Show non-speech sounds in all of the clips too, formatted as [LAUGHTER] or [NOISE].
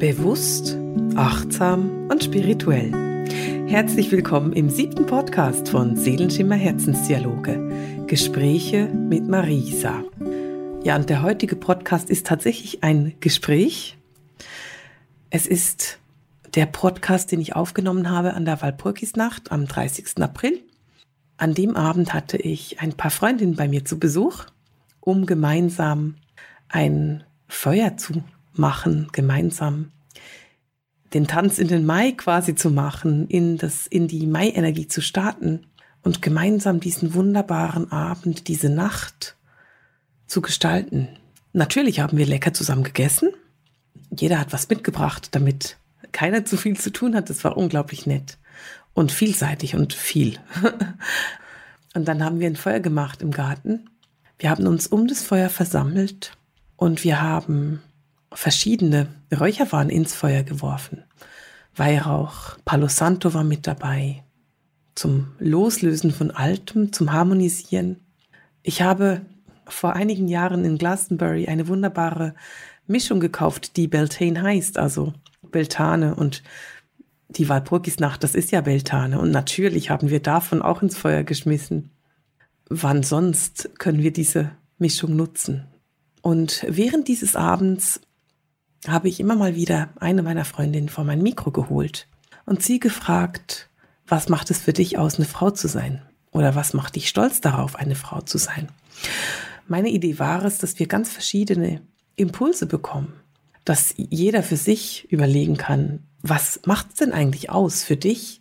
Bewusst, achtsam und spirituell. Herzlich willkommen im siebten Podcast von Seelenschimmer Herzensdialoge. Gespräche mit Marisa. Ja, und der heutige Podcast ist tatsächlich ein Gespräch. Es ist der Podcast, den ich aufgenommen habe an der Walpurgisnacht am 30. April. An dem Abend hatte ich ein paar Freundinnen bei mir zu Besuch, um gemeinsam ein Feuer zu machen, gemeinsam den Tanz in den Mai quasi zu machen, in das, in die Mai-Energie zu starten und gemeinsam diesen wunderbaren Abend, diese Nacht zu gestalten. Natürlich haben wir lecker zusammen gegessen. Jeder hat was mitgebracht, damit keiner zu viel zu tun hat. Das war unglaublich nett und vielseitig und viel. [LAUGHS] und dann haben wir ein Feuer gemacht im Garten. Wir haben uns um das Feuer versammelt und wir haben verschiedene Räucherwaren ins Feuer geworfen. Weihrauch, Palo Santo war mit dabei. Zum Loslösen von Altem, zum Harmonisieren. Ich habe vor einigen Jahren in Glastonbury eine wunderbare Mischung gekauft, die Beltane heißt, also Beltane und die Walpurgisnacht, das ist ja Beltane und natürlich haben wir davon auch ins Feuer geschmissen. Wann sonst können wir diese Mischung nutzen? Und während dieses Abends habe ich immer mal wieder eine meiner Freundinnen vor mein Mikro geholt und sie gefragt, was macht es für dich aus, eine Frau zu sein? Oder was macht dich stolz darauf, eine Frau zu sein? Meine Idee war es, dass wir ganz verschiedene Impulse bekommen, dass jeder für sich überlegen kann, was macht es denn eigentlich aus für dich,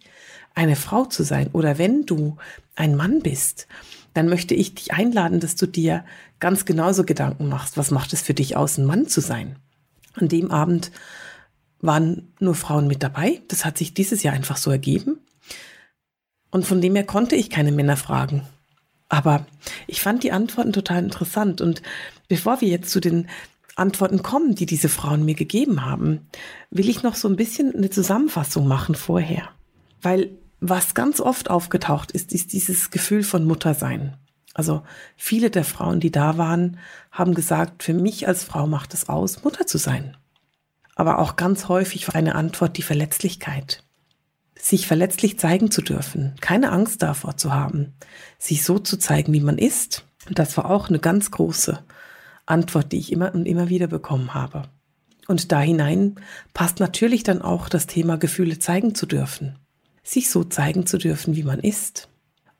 eine Frau zu sein? Oder wenn du ein Mann bist, dann möchte ich dich einladen, dass du dir ganz genauso Gedanken machst, was macht es für dich aus, ein Mann zu sein? An dem Abend waren nur Frauen mit dabei. Das hat sich dieses Jahr einfach so ergeben. Und von dem her konnte ich keine Männer fragen. Aber ich fand die Antworten total interessant. Und bevor wir jetzt zu den Antworten kommen, die diese Frauen mir gegeben haben, will ich noch so ein bisschen eine Zusammenfassung machen vorher. Weil was ganz oft aufgetaucht ist, ist dieses Gefühl von Muttersein. Also viele der Frauen, die da waren, haben gesagt, für mich als Frau macht es aus, Mutter zu sein. Aber auch ganz häufig war eine Antwort die Verletzlichkeit. Sich verletzlich zeigen zu dürfen, keine Angst davor zu haben, sich so zu zeigen, wie man ist. Das war auch eine ganz große Antwort, die ich immer und immer wieder bekommen habe. Und da hinein passt natürlich dann auch das Thema Gefühle zeigen zu dürfen. Sich so zeigen zu dürfen, wie man ist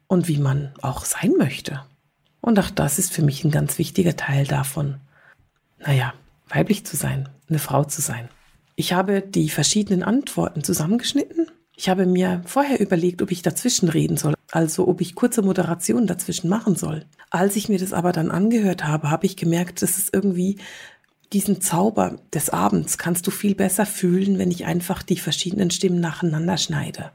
und wie man auch sein möchte. Und auch das ist für mich ein ganz wichtiger Teil davon, naja, weiblich zu sein, eine Frau zu sein. Ich habe die verschiedenen Antworten zusammengeschnitten. Ich habe mir vorher überlegt, ob ich dazwischen reden soll, also ob ich kurze Moderationen dazwischen machen soll. Als ich mir das aber dann angehört habe, habe ich gemerkt, dass es irgendwie diesen Zauber des Abends kannst du viel besser fühlen, wenn ich einfach die verschiedenen Stimmen nacheinander schneide.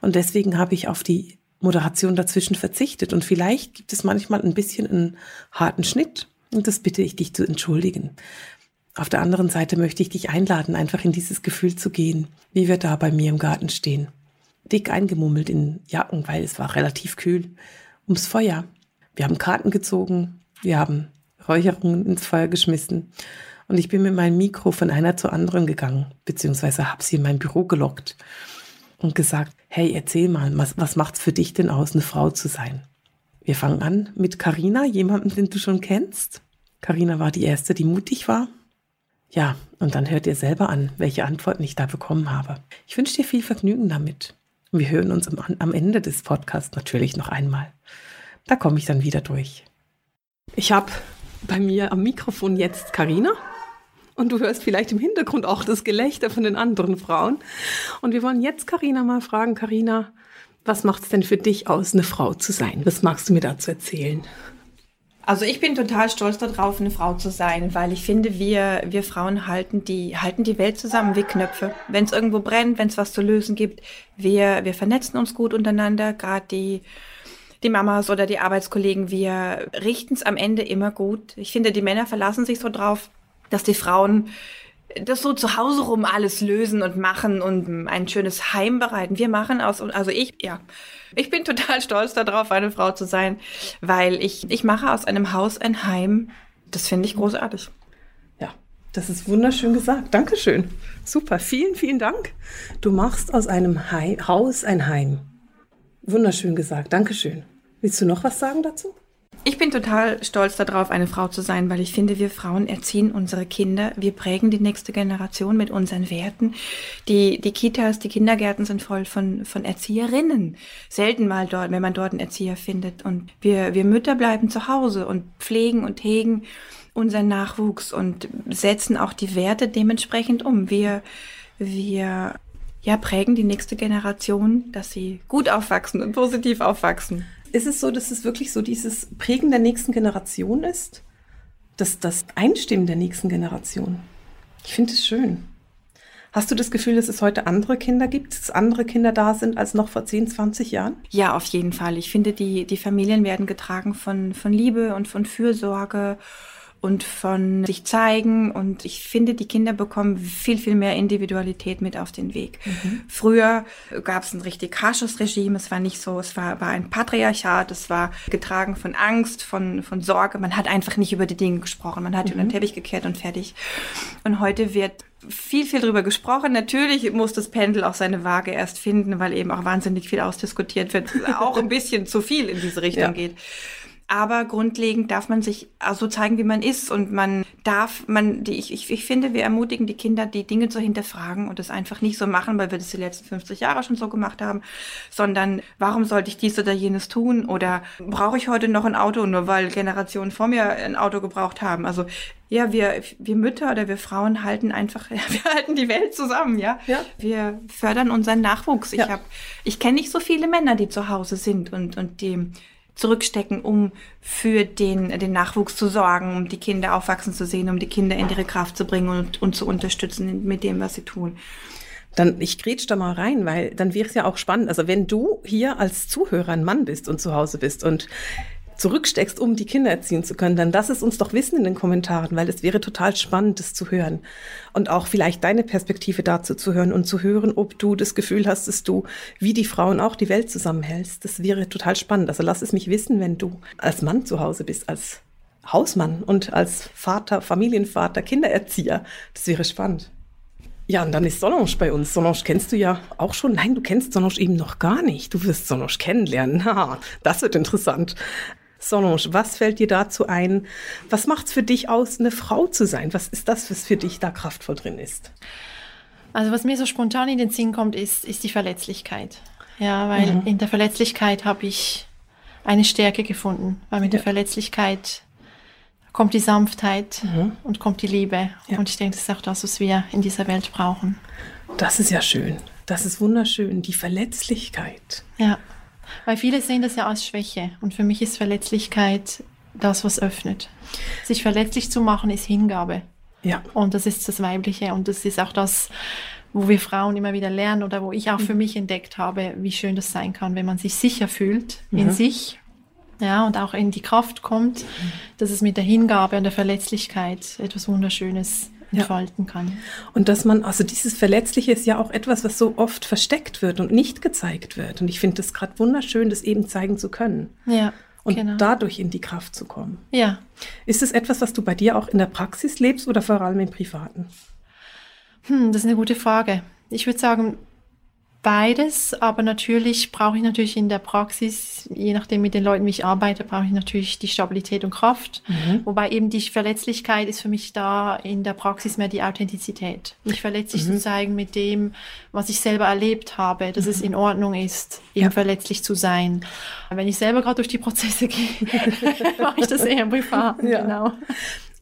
Und deswegen habe ich auf die Moderation dazwischen verzichtet. Und vielleicht gibt es manchmal ein bisschen einen harten Schnitt. Und das bitte ich dich zu entschuldigen. Auf der anderen Seite möchte ich dich einladen, einfach in dieses Gefühl zu gehen, wie wir da bei mir im Garten stehen. Dick eingemummelt in Jacken, weil es war relativ kühl, ums Feuer. Wir haben Karten gezogen, wir haben Räucherungen ins Feuer geschmissen und ich bin mit meinem Mikro von einer zur anderen gegangen, beziehungsweise habe sie in mein Büro gelockt und gesagt, hey, erzähl mal, was, was macht's für dich denn aus, eine Frau zu sein? Wir fangen an mit Karina, jemanden, den du schon kennst. Karina war die erste, die mutig war. Ja, und dann hört ihr selber an, welche Antworten ich da bekommen habe. Ich wünsche dir viel Vergnügen damit. wir hören uns am, am Ende des Podcasts natürlich noch einmal. Da komme ich dann wieder durch. Ich habe bei mir am Mikrofon jetzt Karina und du hörst vielleicht im Hintergrund auch das Gelächter von den anderen Frauen. Und wir wollen jetzt Karina mal fragen, Karina, was macht es denn für dich aus, eine Frau zu sein? Was magst du mir dazu erzählen? Also ich bin total stolz darauf, eine Frau zu sein, weil ich finde, wir, wir Frauen halten die, halten die Welt zusammen wie Knöpfe. Wenn es irgendwo brennt, wenn es was zu lösen gibt, wir, wir vernetzen uns gut untereinander, gerade die, die Mamas oder die Arbeitskollegen, wir richten es am Ende immer gut. Ich finde, die Männer verlassen sich so drauf, dass die Frauen das so zu Hause rum alles lösen und machen und ein schönes Heim bereiten. Wir machen aus, also ich, ja, ich bin total stolz darauf, eine Frau zu sein, weil ich, ich mache aus einem Haus ein Heim. Das finde ich großartig. Ja, Das ist wunderschön gesagt. Dankeschön. Super. Vielen, vielen Dank. Du machst aus einem Hai Haus ein Heim. Wunderschön gesagt. Dankeschön. Willst du noch was sagen dazu? Ich bin total stolz darauf, eine Frau zu sein, weil ich finde, wir Frauen erziehen unsere Kinder, wir prägen die nächste Generation mit unseren Werten. Die, die Kitas, die Kindergärten sind voll von, von Erzieherinnen. Selten mal dort, wenn man dort einen Erzieher findet. Und wir, wir Mütter bleiben zu Hause und pflegen und hegen unseren Nachwuchs und setzen auch die Werte dementsprechend um. Wir, wir ja, prägen die nächste Generation, dass sie gut aufwachsen und positiv aufwachsen ist es so, dass es wirklich so dieses Prägen der nächsten Generation ist? Das, das Einstimmen der nächsten Generation. Ich finde es schön. Hast du das Gefühl, dass es heute andere Kinder gibt, dass andere Kinder da sind als noch vor 10, 20 Jahren? Ja, auf jeden Fall. Ich finde, die, die Familien werden getragen von, von Liebe und von Fürsorge und von sich zeigen. Und ich finde, die Kinder bekommen viel, viel mehr Individualität mit auf den Weg. Mhm. Früher gab es ein richtig harsches Regime. Es war nicht so, es war, war ein Patriarchat. Es war getragen von Angst, von, von Sorge. Man hat einfach nicht über die Dinge gesprochen. Man hat mhm. unter den Teppich gekehrt und fertig. Und heute wird viel, viel drüber gesprochen. Natürlich muss das Pendel auch seine Waage erst finden, weil eben auch wahnsinnig viel ausdiskutiert wird, auch ein bisschen zu viel in diese Richtung ja. geht aber grundlegend darf man sich so zeigen, wie man ist und man darf, man, die, ich, ich finde, wir ermutigen die Kinder, die Dinge zu hinterfragen und es einfach nicht so machen, weil wir das die letzten 50 Jahre schon so gemacht haben, sondern warum sollte ich dies oder jenes tun oder brauche ich heute noch ein Auto, nur weil Generationen vor mir ein Auto gebraucht haben. Also ja, wir, wir Mütter oder wir Frauen halten einfach, [LAUGHS] wir halten die Welt zusammen, ja. ja. Wir fördern unseren Nachwuchs. Ich ja. habe, ich kenne nicht so viele Männer, die zu Hause sind und, und die zurückstecken, um für den, den Nachwuchs zu sorgen, um die Kinder aufwachsen zu sehen, um die Kinder in ihre Kraft zu bringen und, und zu unterstützen mit dem, was sie tun. Dann, ich grätsch da mal rein, weil dann wäre es ja auch spannend. Also wenn du hier als Zuhörer ein Mann bist und zu Hause bist und zurücksteckst, um die Kinder erziehen zu können, dann lass es uns doch wissen in den Kommentaren, weil es wäre total spannend, das zu hören. Und auch vielleicht deine Perspektive dazu zu hören und zu hören, ob du das Gefühl hast, dass du wie die Frauen auch die Welt zusammenhältst. Das wäre total spannend. Also lass es mich wissen, wenn du als Mann zu Hause bist, als Hausmann und als Vater, Familienvater, Kindererzieher. Das wäre spannend. Ja, und dann ist Solange bei uns. Solange kennst du ja auch schon. Nein, du kennst Solange eben noch gar nicht. Du wirst Solange kennenlernen. [LAUGHS] Ha, das wird interessant. Solange, was fällt dir dazu ein? Was macht es für dich aus, eine Frau zu sein? Was ist das, was für dich da kraftvoll drin ist? Also was mir so spontan in den Sinn kommt, ist, ist die Verletzlichkeit. Ja, weil mhm. in der Verletzlichkeit habe ich eine Stärke gefunden, weil mit ja. der Verletzlichkeit kommt die Sanftheit mhm. und kommt die Liebe. Ja. Und ich denke, das ist auch das, was wir in dieser Welt brauchen. Das ist ja schön. Das ist wunderschön. Die Verletzlichkeit. Ja. Weil viele sehen das ja als Schwäche. Und für mich ist Verletzlichkeit das, was öffnet. Sich verletzlich zu machen, ist Hingabe. Ja. Und das ist das Weibliche. Und das ist auch das, wo wir Frauen immer wieder lernen oder wo ich auch für mhm. mich entdeckt habe, wie schön das sein kann, wenn man sich sicher fühlt mhm. in sich. Ja, und auch in die Kraft kommt, mhm. dass es mit der Hingabe und der Verletzlichkeit etwas Wunderschönes ja. kann. Und dass man, also dieses Verletzliche ist ja auch etwas, was so oft versteckt wird und nicht gezeigt wird. Und ich finde es gerade wunderschön, das eben zeigen zu können. Ja. Und genau. dadurch in die Kraft zu kommen. Ja. Ist es etwas, was du bei dir auch in der Praxis lebst oder vor allem im Privaten? Hm, das ist eine gute Frage. Ich würde sagen, beides, aber natürlich brauche ich natürlich in der Praxis, je nachdem mit den Leuten, wie ich arbeite, brauche ich natürlich die Stabilität und Kraft. Mhm. Wobei eben die Verletzlichkeit ist für mich da in der Praxis mehr die Authentizität. Mich verletzlich mhm. zu zeigen mit dem, was ich selber erlebt habe, dass mhm. es in Ordnung ist, eben ja. verletzlich zu sein. Wenn ich selber gerade durch die Prozesse [LAUGHS] gehe, [LAUGHS] mache ich das eher im Privaten, ja. genau.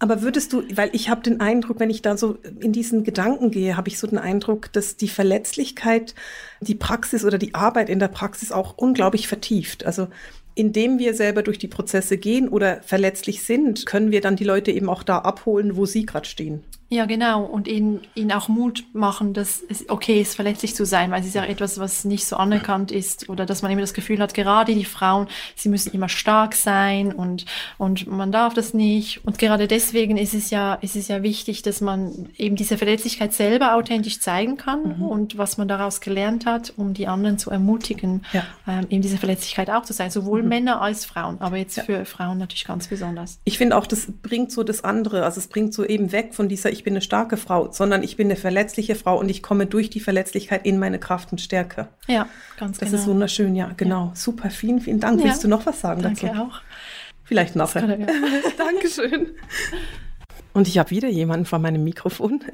Aber würdest du, weil ich habe den Eindruck, wenn ich da so in diesen Gedanken gehe, habe ich so den Eindruck, dass die Verletzlichkeit die Praxis oder die Arbeit in der Praxis auch unglaublich vertieft. Also indem wir selber durch die Prozesse gehen oder verletzlich sind, können wir dann die Leute eben auch da abholen, wo sie gerade stehen. Ja, genau. Und ihnen, ihnen auch Mut machen, dass es okay ist, verletzlich zu sein, weil es ist ja etwas, was nicht so anerkannt ist. Oder dass man immer das Gefühl hat, gerade die Frauen, sie müssen immer stark sein und, und man darf das nicht. Und gerade deswegen ist es ja, ist es ja wichtig, dass man eben diese Verletzlichkeit selber authentisch zeigen kann mhm. und was man daraus gelernt hat, um die anderen zu ermutigen, ja. ähm, eben diese Verletzlichkeit auch zu sein. Sowohl mhm. Männer als Frauen, aber jetzt ja. für Frauen natürlich ganz besonders. Ich finde auch, das bringt so das andere, also es bringt so eben weg von dieser, ich ich bin eine starke Frau, sondern ich bin eine verletzliche Frau und ich komme durch die Verletzlichkeit in meine Kraft und Stärke. Ja, ganz Das genau. ist wunderschön, ja, genau. Ja. Super, vielen, vielen Dank. Ja. Willst du noch was sagen Danke dazu? auch. Vielleicht nachher. er. [LAUGHS] [LAUGHS] Dankeschön. Und ich habe wieder jemanden vor meinem Mikrofon. [LAUGHS]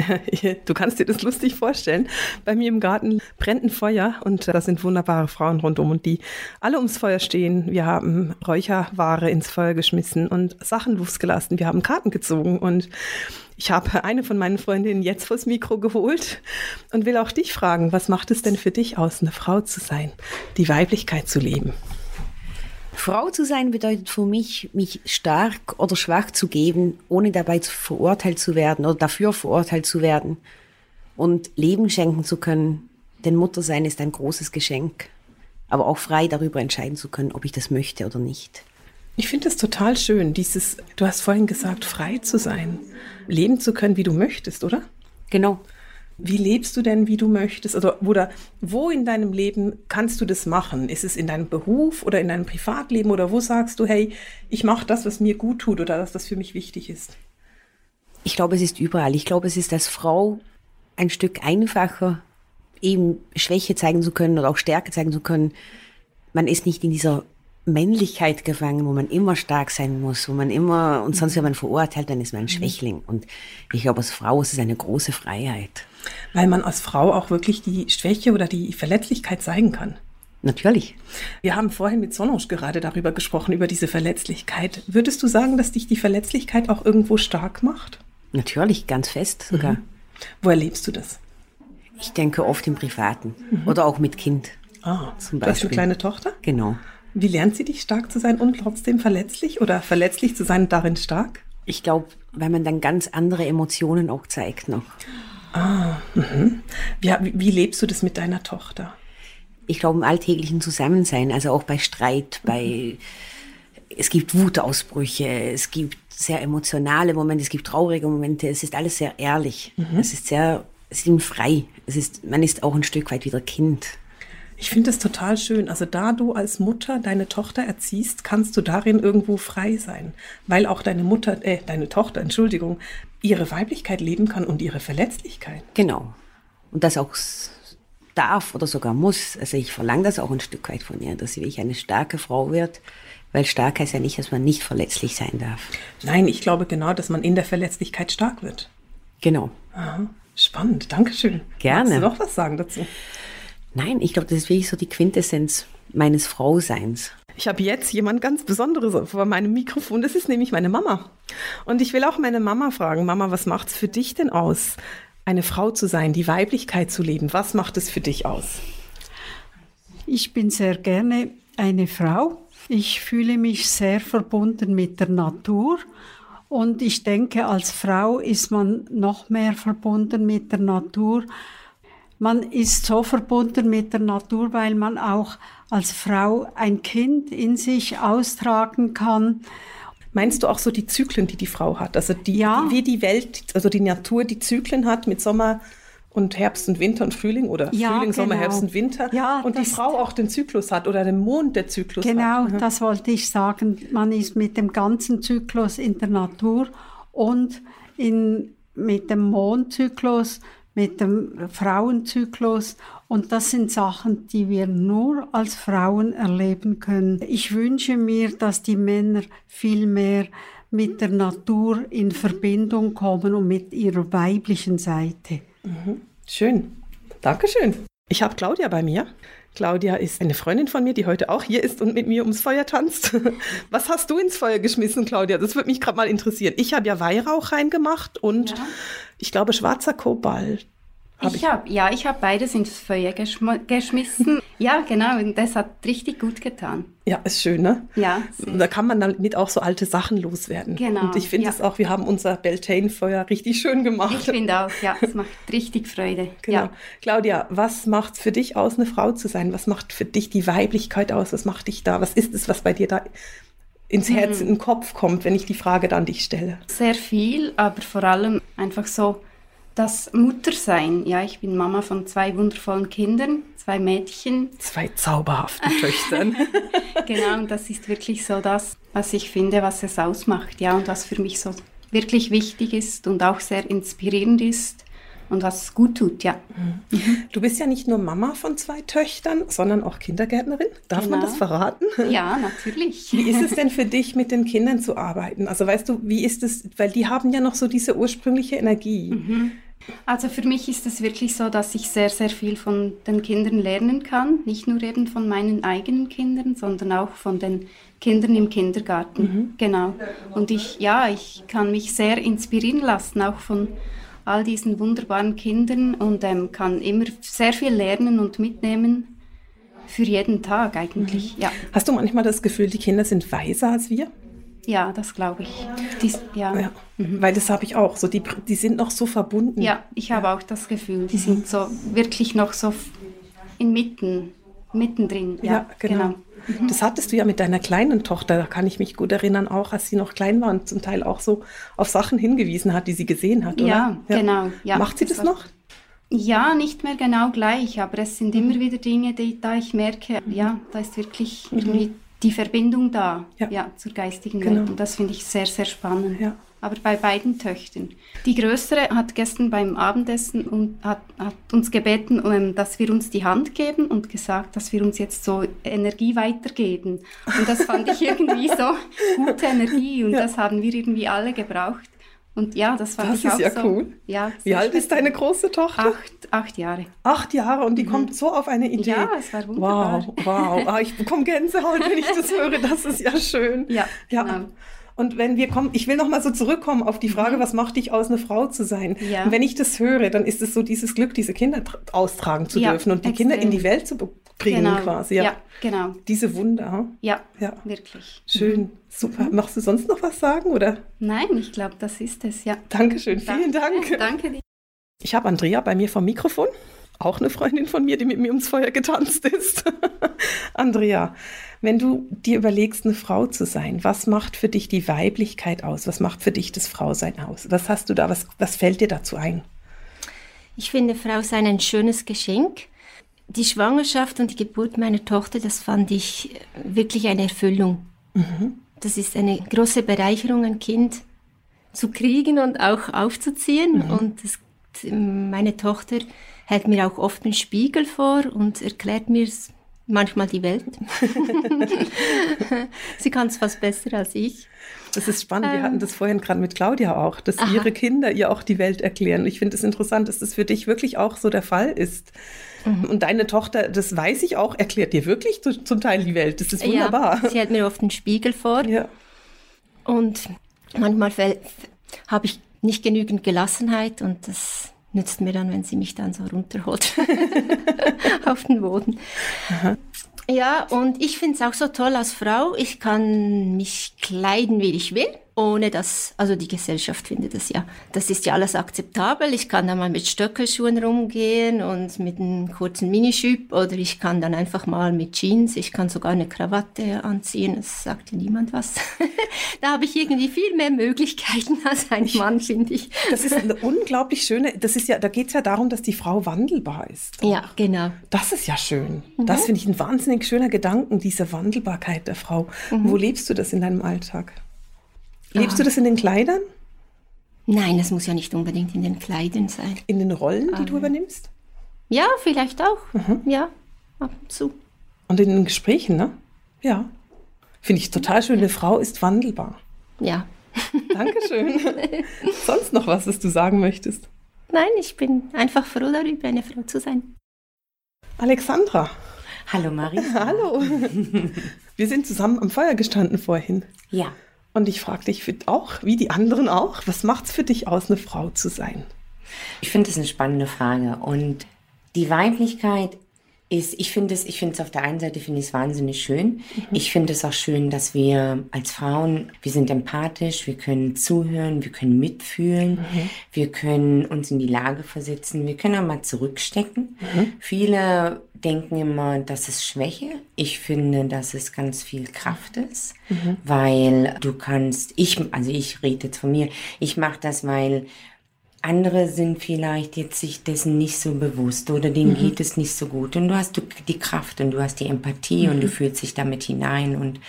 Du kannst dir das lustig vorstellen. Bei mir im Garten brennt ein Feuer und da sind wunderbare Frauen rundum und die alle ums Feuer stehen. Wir haben Räucherware ins Feuer geschmissen und Sachen losgelassen. Wir haben Karten gezogen und ich habe eine von meinen Freundinnen jetzt vors Mikro geholt und will auch dich fragen, was macht es denn für dich aus, eine Frau zu sein, die Weiblichkeit zu leben? Frau zu sein bedeutet für mich, mich stark oder schwach zu geben, ohne dabei verurteilt zu werden oder dafür verurteilt zu werden und Leben schenken zu können. Denn Muttersein ist ein großes Geschenk, aber auch frei darüber entscheiden zu können, ob ich das möchte oder nicht. Ich finde es total schön, dieses, du hast vorhin gesagt, frei zu sein, leben zu können, wie du möchtest, oder? Genau. Wie lebst du denn, wie du möchtest? Oder, oder wo in deinem Leben kannst du das machen? Ist es in deinem Beruf oder in deinem Privatleben? Oder wo sagst du, hey, ich mache das, was mir gut tut oder dass das für mich wichtig ist? Ich glaube, es ist überall. Ich glaube, es ist als Frau ein Stück einfacher, eben Schwäche zeigen zu können oder auch Stärke zeigen zu können. Man ist nicht in dieser Männlichkeit gefangen, wo man immer stark sein muss, wo man immer, und sonst wird man verurteilt, dann ist man ein Schwächling. Und ich glaube, als Frau ist es eine große Freiheit. Weil man als Frau auch wirklich die Schwäche oder die Verletzlichkeit zeigen kann. Natürlich. Wir haben vorhin mit Sonosch gerade darüber gesprochen, über diese Verletzlichkeit. Würdest du sagen, dass dich die Verletzlichkeit auch irgendwo stark macht? Natürlich, ganz fest sogar. Wo erlebst du das? Ich denke oft im Privaten oder auch mit Kind. Ah, Zum du hast eine Beispiel. kleine Tochter? Genau. Wie lernt sie dich stark zu sein und trotzdem verletzlich oder verletzlich zu sein und darin stark? Ich glaube, weil man dann ganz andere Emotionen auch zeigt noch. Ja, wie, wie lebst du das mit deiner Tochter? ich glaube, im alltäglichen Zusammensein, also auch bei Streit, bei, es gibt Wutausbrüche, es gibt sehr emotionale Momente, es gibt traurige Momente, es ist alles sehr ehrlich. Es ist sehr, es ist eben frei. Es ist, man ist auch ein Stück weit wieder Kind. Ich finde es total schön. Also da du als Mutter deine Tochter erziehst, kannst du darin irgendwo frei sein, weil auch deine Mutter, äh, deine Tochter, Entschuldigung, ihre Weiblichkeit leben kann und ihre Verletzlichkeit. Genau. Und das auch darf oder sogar muss. Also ich verlange das auch ein Stück weit von ihr, dass sie wirklich eine starke Frau wird, weil stark heißt ja nicht, dass man nicht verletzlich sein darf. Nein, ich glaube genau, dass man in der Verletzlichkeit stark wird. Genau. Aha, spannend, Dankeschön. Gerne. Magst du noch was sagen dazu? Nein, ich glaube, das ist wirklich so die Quintessenz meines Frauseins. Ich habe jetzt jemand ganz Besonderes vor meinem Mikrofon. Das ist nämlich meine Mama. Und ich will auch meine Mama fragen, Mama, was macht's für dich denn aus, eine Frau zu sein, die Weiblichkeit zu leben? Was macht es für dich aus? Ich bin sehr gerne eine Frau. Ich fühle mich sehr verbunden mit der Natur. Und ich denke, als Frau ist man noch mehr verbunden mit der Natur. Man ist so verbunden mit der Natur, weil man auch als Frau ein Kind in sich austragen kann. Meinst du auch so die Zyklen, die die Frau hat? Also die, Ja. die, wie die Welt, also die Natur, die Zyklen hat mit Sommer und Herbst und Winter und Frühling oder Ja, Frühling, Sommer, genau. Herbst und Winter. Ja, und die Frau auch den Zyklus hat oder den Mond der Zyklus Genau, hat. Mhm. das wollte ich sagen. Man ist mit dem ganzen Zyklus in der Natur und in, mit dem Mondzyklus, mit dem Frauenzyklus. Und das sind Sachen, die wir nur als Frauen erleben können. Ich wünsche mir, dass die Männer viel mehr mit der Natur in Verbindung kommen und mit ihrer weiblichen Seite. Schön. Dankeschön. Ich habe Claudia bei mir. Claudia ist eine Freundin von mir, die heute auch hier ist und mit mir ums Feuer tanzt. [LAUGHS] Was hast du ins Feuer geschmissen, Claudia? Das würde mich gerade mal interessieren. Ich habe ja Weihrauch reingemacht und ich glaube schwarzer Kobalt. Hab ich habe, ja, ich habe beides ins Feuer geschm geschmissen. [LAUGHS] ja, genau, und das hat richtig gut getan. Ja, ist schön, ne? Ja, Da kann man damit auch so alte Sachen loswerden. Genau, Und ich finde ja. es auch, wir haben unser Beltane-Feuer richtig schön gemacht. ich finde auch, ja, es [LAUGHS] macht richtig Freude. Genau. Ja. Claudia, was macht für dich aus, eine Frau zu sein? Was macht für dich die Weiblichkeit aus? Was macht dich da? Was ist es, was bei dir da ins Herz, in den Kopf kommt, wenn ich die Frage dann dich stelle? Sehr viel, aber vor allem einfach so das Muttersein. Ja, ich bin Mama von zwei wundervollen Kindern, zwei Mädchen. Zwei zauberhaften [LAUGHS] Töchtern. Genau, und das ist wirklich so das, was ich finde, was es ausmacht. Ja, und was für mich so wirklich wichtig ist und auch sehr inspirierend ist und was gut tut, ja. Du bist ja nicht nur Mama von zwei Töchtern, sondern auch Kindergärtnerin. Darf Genau. man das verraten? [LAUGHS] Ja, natürlich. Wie ist es denn für dich, mit den Kindern zu arbeiten? Also weißt du, wie ist es, weil die haben ja noch so diese ursprüngliche Energie. Also für mich ist es wirklich so, dass ich sehr, sehr viel von den Kindern lernen kann. Nicht nur eben von meinen eigenen Kindern, sondern auch von den Kindern im Kindergarten. Genau. Und ich, ja, ich kann mich sehr inspirieren lassen, auch von all diesen wunderbaren Kindern und ähm, kann immer sehr viel lernen und mitnehmen für jeden Tag eigentlich. Ja, Hast du manchmal das Gefühl, die Kinder sind weiser als wir? Ja, das glaube ich. Dies, ja. Ja, weil das habe ich auch. So die, die sind noch so verbunden. Ja, ich habe auch das Gefühl, die sind so wirklich noch so inmitten, mittendrin. Ja, Ja, genau. Das hattest du ja mit deiner kleinen Tochter, da kann ich mich gut erinnern, auch als sie noch klein war und zum Teil auch so auf Sachen hingewiesen hat, die sie gesehen hat, oder? Ja, genau, ja. Macht sie das, Das noch? Ja, nicht mehr genau gleich, aber es sind immer wieder Dinge, die da ich merke, ja, da ist wirklich irgendwie die Verbindung da, Ja. ja, zur geistigen Genau. Welt. Und das finde ich sehr, sehr spannend. Ja. Aber bei beiden Töchtern. Die Größere hat gestern beim Abendessen und hat, hat uns gebeten, ähm, dass wir uns die Hand geben und gesagt, dass wir uns jetzt so Energie weitergeben. Und das fand ich [LAUGHS] irgendwie so gute Energie und Ja. das haben wir irgendwie alle gebraucht. Und ja, das fand Das ich ist auch ja so. cool. Ja, Wie alt ist deine große Tochter? Acht, acht Jahre. Acht Jahre und die kommt so auf eine Idee. Ja, es war wunderbar. Wow, wow. Ah, ich bekomme Gänsehaut, wenn ich das [LAUGHS] höre. Das ist ja schön. Ja, ja. genau. Und wenn wir kommen, ich will noch mal so zurückkommen auf die Frage, was macht dich aus, eine Frau zu sein? Mhm. Ja. Und wenn ich das höre, dann ist es so dieses Glück, diese Kinder tra- austragen zu Ja, dürfen und die extrem. Kinder in die Welt zu bringen Genau. quasi. Ja. Ja. genau. Diese Wunder. Ja, Ja. wirklich. Schön, super. Machst du sonst noch was sagen oder? Nein, ich glaube, das ist es, ja. Dankeschön, vielen Dank. Danke dir. Ich habe Andrea bei mir vom Mikrofon, auch eine Freundin von mir, die mit mir ums Feuer getanzt ist. [LAUGHS] Andrea, wenn du dir überlegst, eine Frau zu sein, was macht für dich die Weiblichkeit aus? Was macht für dich das Frausein aus? Was hast du da, was, was fällt dir dazu ein? Ich finde Frau sein ein schönes Geschenk. Die Schwangerschaft und die Geburt meiner Tochter, das fand ich äh, wirklich eine Erfüllung. Das ist eine große Bereicherung, ein Kind zu kriegen und auch aufzuziehen. Und das, meine Tochter hält mir auch oft einen Spiegel vor und erklärt mir manchmal die Welt. [LAUGHS] Sie kann es fast besser als ich. Das ist spannend. Wir Ähm. hatten das vorhin gerade mit Claudia auch, dass Aha. ihre Kinder ihr auch die Welt erklären. Ich finde es interessant, dass das für dich wirklich auch so der Fall ist. Mhm. Und deine Tochter, das weiß ich auch, erklärt dir wirklich zu, zum Teil die Welt. Das ist wunderbar. Ja, sie hält mir oft einen Spiegel vor. Ja. Und manchmal habe ich nicht genügend Gelassenheit und das nützt mir dann, wenn sie mich dann so runterholt [LAUGHS] auf den Boden. Ja, und ich finde es auch so toll als Frau. Ich kann mich kleiden, wie ich will, ohne dass, also die Gesellschaft findet das ja, das ist ja alles akzeptabel. Ich kann dann mal mit Stöckelschuhen rumgehen und mit einem kurzen Minischüpp oder ich kann dann einfach mal mit Jeans, ich kann sogar eine Krawatte anziehen, es sagt ja niemand was. [LAUGHS] da habe ich irgendwie viel mehr Möglichkeiten als ein Mann, finde ich. Das ist eine unglaublich schöne, das ist ja, da geht es ja darum, dass die Frau wandelbar ist. Ja, genau. Das ist ja schön. Das finde ich ein wahnsinnig schöner Gedanken, diese Wandelbarkeit der Frau. Wo lebst du das in deinem Alltag? Lebst du das in den Kleidern? Nein, es muss ja nicht unbedingt in den Kleidern sein. In den Rollen, die du übernimmst? Ja, vielleicht auch. Ja, ab und zu. Und in den Gesprächen, ne? Ja. Finde ich total schön. Eine Frau ist wandelbar. Ja. Dankeschön. [LAUGHS] Sonst noch was, was du sagen möchtest? Nein, ich bin einfach froh darüber, eine Frau zu sein. Alexandra, Hallo Marie. [LAUGHS] hallo. [LAUGHS] Wir sind zusammen am Feuer gestanden vorhin. Ja. Und ich frage dich auch, wie die anderen auch, was macht's für dich aus, eine Frau zu sein? Ich finde es eine spannende Frage. Und die Weiblichkeit ist, ich finde es, ich finde es auf der einen Seite finde ich es wahnsinnig schön. Ich finde es auch schön, dass wir als Frauen, wir sind empathisch, wir können zuhören, wir können mitfühlen, wir können uns in die Lage versetzen, wir können auch mal zurückstecken. Viele denken immer, das ist Schwäche. Ich finde, dass es ganz viel Kraft ist, weil du kannst, ich, also ich rede jetzt von mir, ich mache das, weil andere sind vielleicht jetzt sich dessen nicht so bewusst oder denen mhm. geht es nicht so gut. Und du hast die Kraft und du hast die Empathie mhm. und du fühlst dich damit hinein. Und,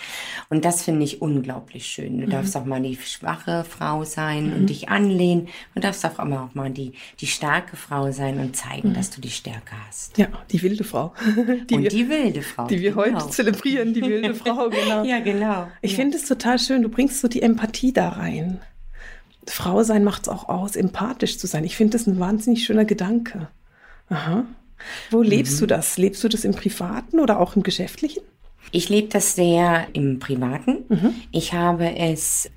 und das finde ich unglaublich schön. Du mhm. darfst auch mal die schwache Frau sein und mhm. dich anlehnen. Du darfst auch immer auch mal die, die starke Frau sein und zeigen, mhm. dass du die Stärke hast. Ja, die wilde Frau. [LAUGHS] Die und wir, die wilde Frau. Die wir genau. heute zelebrieren, die wilde Frau, genau. [LAUGHS] ja, genau. Ich ja. finde es total schön. Du bringst so die Empathie da rein. Frau sein macht es auch aus, empathisch zu sein. Ich finde das ein wahnsinnig schöner Gedanke. Aha. Wo lebst mhm. du das? Lebst du das im Privaten oder auch im Geschäftlichen? Ich lebe das sehr im Privaten. Mhm. Ich habe es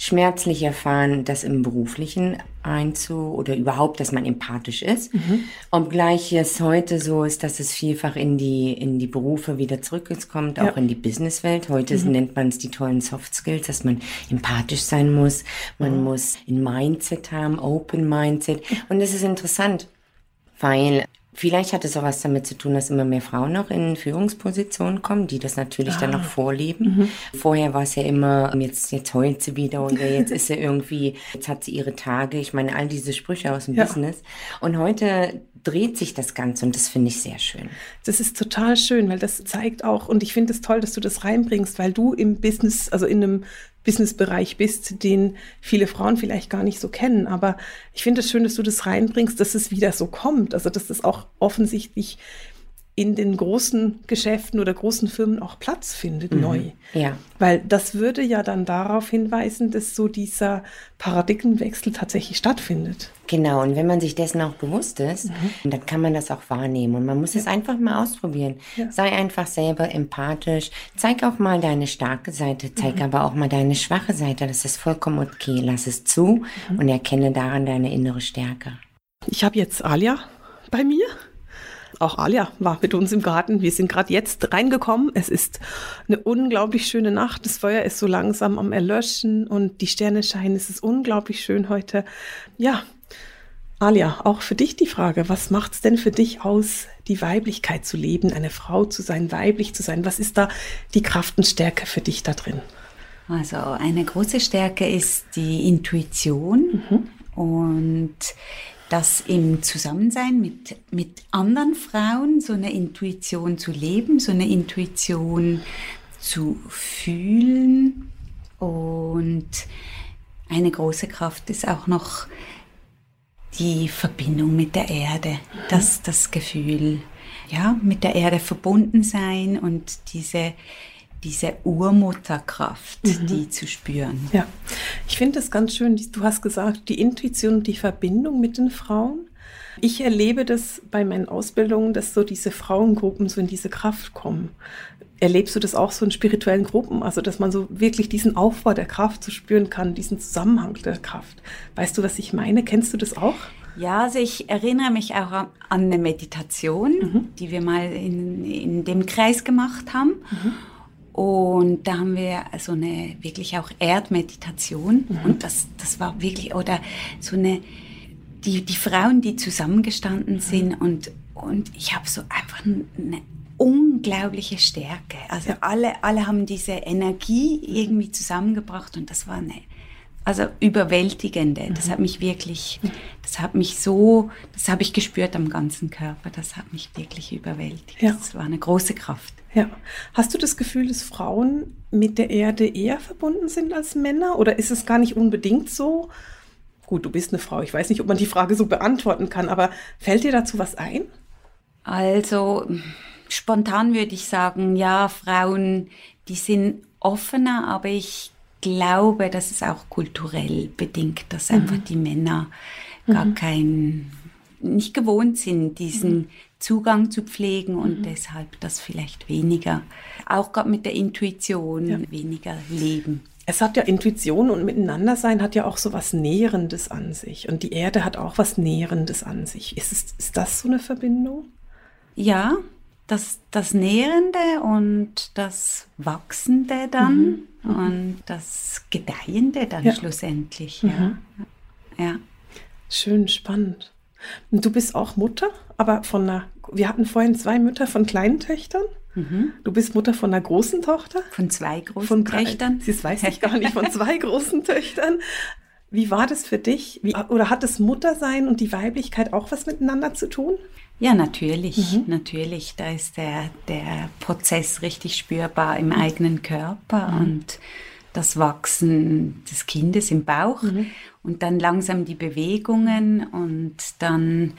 schmerzlich erfahren, das im Beruflichen einzu oder überhaupt, dass man empathisch ist. Mhm. Obgleich es heute so ist, dass es vielfach in die, in die Berufe wieder zurückkommt, auch ja. in die Businesswelt. Heute mhm. nennt man es die tollen Soft Skills, dass man empathisch sein muss. Man mhm. muss ein Mindset haben, Open Mindset. Und es ist interessant, weil Vielleicht hat es auch was damit zu tun, dass immer mehr Frauen noch in Führungspositionen kommen, die das natürlich ah. dann noch vorleben. Mhm. Vorher war es ja immer, jetzt, jetzt heult sie wieder oder [LAUGHS] jetzt ist sie irgendwie, jetzt hat sie ihre Tage. Ich meine, all diese Sprüche aus dem ja. Business. Und heute dreht sich das Ganze und das finde ich sehr schön. Das ist total schön, weil das zeigt auch, und ich finde es toll, dass du das reinbringst, weil du im Business, also in einem Businessbereich bist, den viele Frauen vielleicht gar nicht so kennen. Aber ich finde es schön, dass du das reinbringst, dass es wieder so kommt. Also, dass das auch offensichtlich in den großen Geschäften oder großen Firmen auch Platz findet, mhm. neu. Ja. Weil das würde ja dann darauf hinweisen, dass so dieser Paradigmenwechsel tatsächlich stattfindet. Genau, und wenn man sich dessen auch bewusst ist, mhm. dann kann man das auch wahrnehmen. Und man muss ja. es einfach mal ausprobieren. Ja. Sei einfach selber empathisch. Zeig auch mal deine starke Seite, zeig mhm. aber auch mal deine schwache Seite. Das ist vollkommen okay. Lass es zu mhm. und erkenne daran deine innere Stärke. Ich habe jetzt Alia bei mir auch Alia war mit uns im Garten. Wir sind gerade jetzt reingekommen. Es ist eine unglaublich schöne Nacht. Das Feuer ist so langsam am Erlöschen und die Sterne scheinen. Es ist unglaublich schön heute. Ja, Alia, auch für dich die Frage, was macht es denn für dich aus, die Weiblichkeit zu leben, eine Frau zu sein, weiblich zu sein? Was ist da die Kraft und Stärke für dich da drin? Also eine große Stärke ist die Intuition mhm. und das im Zusammensein mit, mit anderen Frauen, so eine Intuition zu leben, so eine Intuition zu fühlen. Und eine große Kraft ist auch noch die Verbindung mit der Erde, das, das Gefühl, ja, mit der Erde verbunden sein und diese diese Urmutterkraft, mhm. die zu spüren. Ja, ich finde das ganz schön. Du hast gesagt, die Intuition und die Verbindung mit den Frauen. Ich erlebe das bei meinen Ausbildungen, dass so diese Frauengruppen so in diese Kraft kommen. Erlebst du das auch so in spirituellen Gruppen? Also, dass man so wirklich diesen Aufbau der Kraft zu so spüren kann, diesen Zusammenhang der Kraft. Weißt du, was ich meine? Kennst du das auch? Ja, also ich erinnere mich auch an eine Meditation, mhm. die wir mal in, in dem Kreis gemacht haben. Mhm. Und da haben wir so eine wirklich auch Erdmeditation. Mhm. Und das, das war wirklich, oder so eine, die, die Frauen, die zusammengestanden mhm. sind und, und ich habe so einfach eine unglaubliche Stärke. Also ja. alle, alle haben diese Energie irgendwie zusammengebracht und das war eine also überwältigende. Das mhm. hat mich wirklich, das hat mich so, das habe ich gespürt am ganzen Körper. Das hat mich wirklich überwältigt. Ja. Das war eine große Kraft. Ja. Hast du das Gefühl, dass Frauen mit der Erde eher verbunden sind als Männer? Oder ist es gar nicht unbedingt so? Gut, du bist eine Frau. Ich weiß nicht, ob man die Frage so beantworten kann, aber fällt dir dazu was ein? Also spontan würde ich sagen, ja, Frauen, die sind offener, aber ich glaube, dass es auch kulturell bedingt, dass mhm. einfach die Männer gar mhm. kein, nicht gewohnt sind, diesen mhm. Zugang zu pflegen und mhm. deshalb das vielleicht weniger, auch gerade mit der Intuition ja. weniger leben. Es hat ja Intuition und Miteinandersein hat ja auch so was Nährendes an sich. Und die Erde hat auch was Nährendes an sich. Ist, es, ist das so eine Verbindung? Ja, das, das Nährende und das Wachsende dann mhm. und das Gedeihende dann ja. schlussendlich. Mhm. Ja. ja. Schön spannend. Und du bist auch Mutter, aber von einer, wir hatten vorhin zwei Mütter von kleinen Töchtern. Mhm. Du bist Mutter von einer großen Tochter. Von zwei großen von, Töchtern. Das weiß ich gar nicht, von zwei [LAUGHS] großen Töchtern. Wie war das für dich? Wie, oder hat das Muttersein und die Weiblichkeit auch was miteinander zu tun? Ja, natürlich, mhm. natürlich. Da ist der, der Prozess richtig spürbar im eigenen Körper mhm. und das Wachsen des Kindes im Bauch mhm. und dann langsam die Bewegungen und dann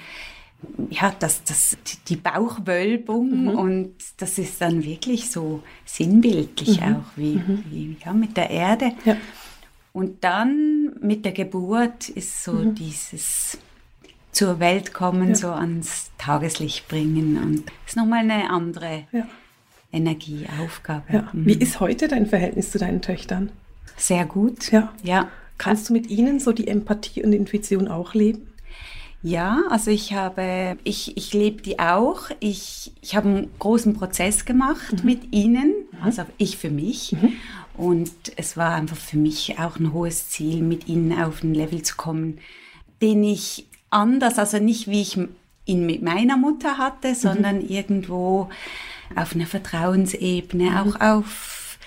ja, das, das, die Bauchwölbung mhm. und das ist dann wirklich so sinnbildlich mhm. auch, wie, mhm. wie ja, mit der Erde. Ja. Und dann mit der Geburt ist so mhm. dieses zur Welt kommen, ja. so ans Tageslicht bringen und ist nochmal eine andere ja. Energie, Aufgabe. Ja. Mhm. Wie ist heute dein Verhältnis zu deinen Töchtern? Sehr gut. Ja. ja. Kannst du mit ihnen so die Empathie und Intuition auch leben? Ja, also ich habe, ich, ich lebe die auch. Ich, ich habe einen großen Prozess gemacht mhm. mit ihnen, mhm. also ich für mich. Mhm. Und es war einfach für mich auch ein hohes Ziel, mit ihnen auf ein Level zu kommen, den ich anders, also nicht wie ich ihn mit meiner Mutter hatte, mhm. sondern irgendwo auf einer Vertrauensebene, mhm. auch auf,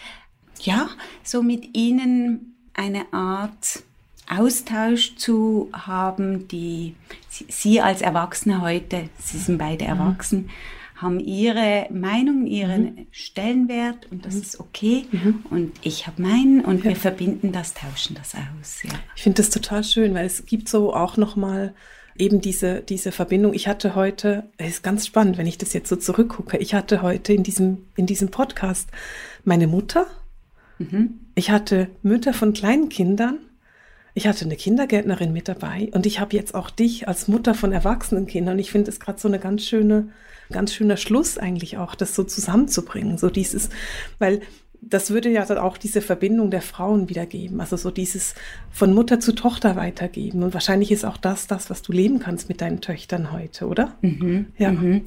ja, so mit ihnen eine Art Austausch zu haben, die Sie als Erwachsene heute, Sie sind beide mhm. Haben ihre Meinung, ihren mhm. Stellenwert und das mhm. ist okay. Mhm. Und ich habe meinen und ja. wir verbinden das, tauschen das aus. Ja. Ich finde das total schön, weil es gibt so auch nochmal eben diese, diese Verbindung. Ich hatte heute, es ist ganz spannend, wenn ich das jetzt so zurückgucke, ich hatte heute in diesem, in diesem Podcast meine Mutter, mhm. ich hatte Mütter von kleinen Kindern, ich hatte eine Kindergärtnerin mit dabei und ich habe jetzt auch dich als Mutter von erwachsenen Kindern. Ich finde es gerade so eine ganz schöne, ganz schöner Schluss eigentlich auch, das so zusammenzubringen. So dieses, weil das würde ja dann auch diese Verbindung der Frauen wiedergeben. Also so dieses von Mutter zu Tochter weitergeben. Und wahrscheinlich ist auch das das, was du leben kannst mit deinen Töchtern heute, oder? Mhm, ja. Mhm.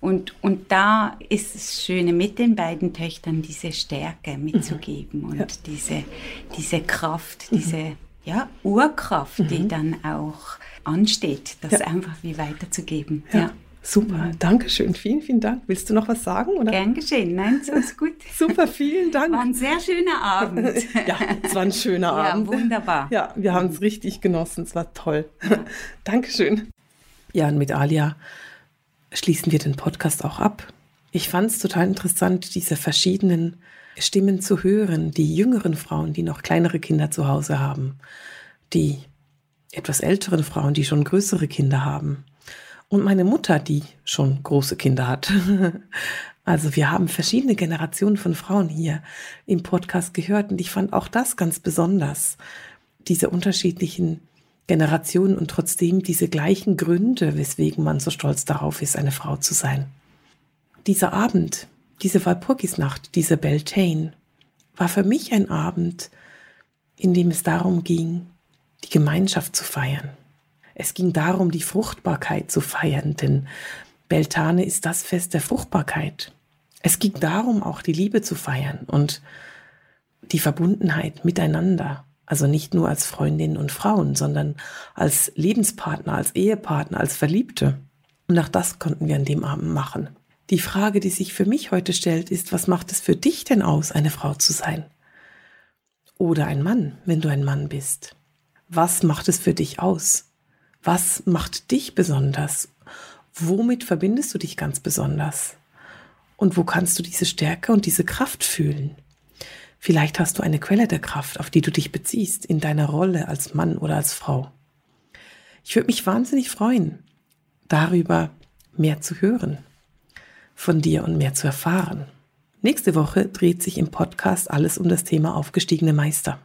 Und, und da ist das Schöne mit den beiden Töchtern, diese Stärke mitzugeben mhm. und ja. diese, diese Kraft, mhm. diese ja, Urkraft, mhm. die dann auch ansteht, das ja. einfach wie weiterzugeben. Ja. Super, danke schön. Vielen, vielen Dank. Willst du noch was sagen? Oder? Gern geschehen. Nein, so ist gut. [LAUGHS] Super, vielen Dank. War ein sehr schöner Abend. [LAUGHS] ja, es war ein schöner Abend. Ja, wunderbar. Ja, wir haben es richtig genossen. Es war toll. [LAUGHS] Dankeschön. Ja, und mit Alia schließen wir den Podcast auch ab. Ich fand es total interessant, diese verschiedenen Stimmen zu hören, die jüngeren Frauen, die noch kleinere Kinder zu Hause haben, die etwas älteren Frauen, die schon größere Kinder haben und meine Mutter, die schon große Kinder hat. [LAUGHS] Also wir haben verschiedene Generationen von Frauen hier im Podcast gehört und ich fand auch das ganz besonders, diese unterschiedlichen Generationen und trotzdem diese gleichen Gründe, weswegen man so stolz darauf ist, eine Frau zu sein. Dieser Abend, diese Walpurgisnacht, diese Beltane, war für mich ein Abend, in dem es darum ging, die Gemeinschaft zu feiern. Es ging darum, die Fruchtbarkeit zu feiern, denn Beltane ist das Fest der Fruchtbarkeit. Es ging darum, auch die Liebe zu feiern und die Verbundenheit miteinander. Also nicht nur als Freundinnen und Frauen, sondern als Lebenspartner, als Ehepartner, als Verliebte. Und auch das konnten wir an dem Abend machen. Die Frage, die sich für mich heute stellt, ist, was macht es für dich denn aus, eine Frau zu sein? Oder ein Mann, wenn du ein Mann bist? Was macht es für dich aus? Was macht dich besonders? Womit verbindest du dich ganz besonders? Und wo kannst du diese Stärke und diese Kraft fühlen? Vielleicht hast du eine Quelle der Kraft, auf die du dich beziehst in deiner Rolle als Mann oder als Frau. Ich würde mich wahnsinnig freuen, darüber mehr zu hören von dir und mehr zu erfahren. Nächste Woche dreht sich im Podcast alles um das Thema aufgestiegene Meister.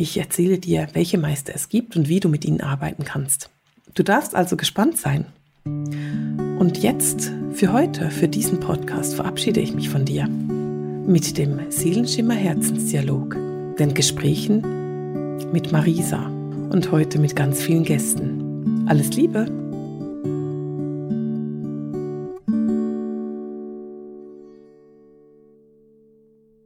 Ich erzähle dir, welche Meister es gibt und wie du mit ihnen arbeiten kannst. Du darfst also gespannt sein. Und jetzt, für heute, für diesen Podcast, verabschiede ich mich von dir mit dem Seelenschimmer Herzensdialog, den Gesprächen mit Marisa und heute mit ganz vielen Gästen. Alles Liebe!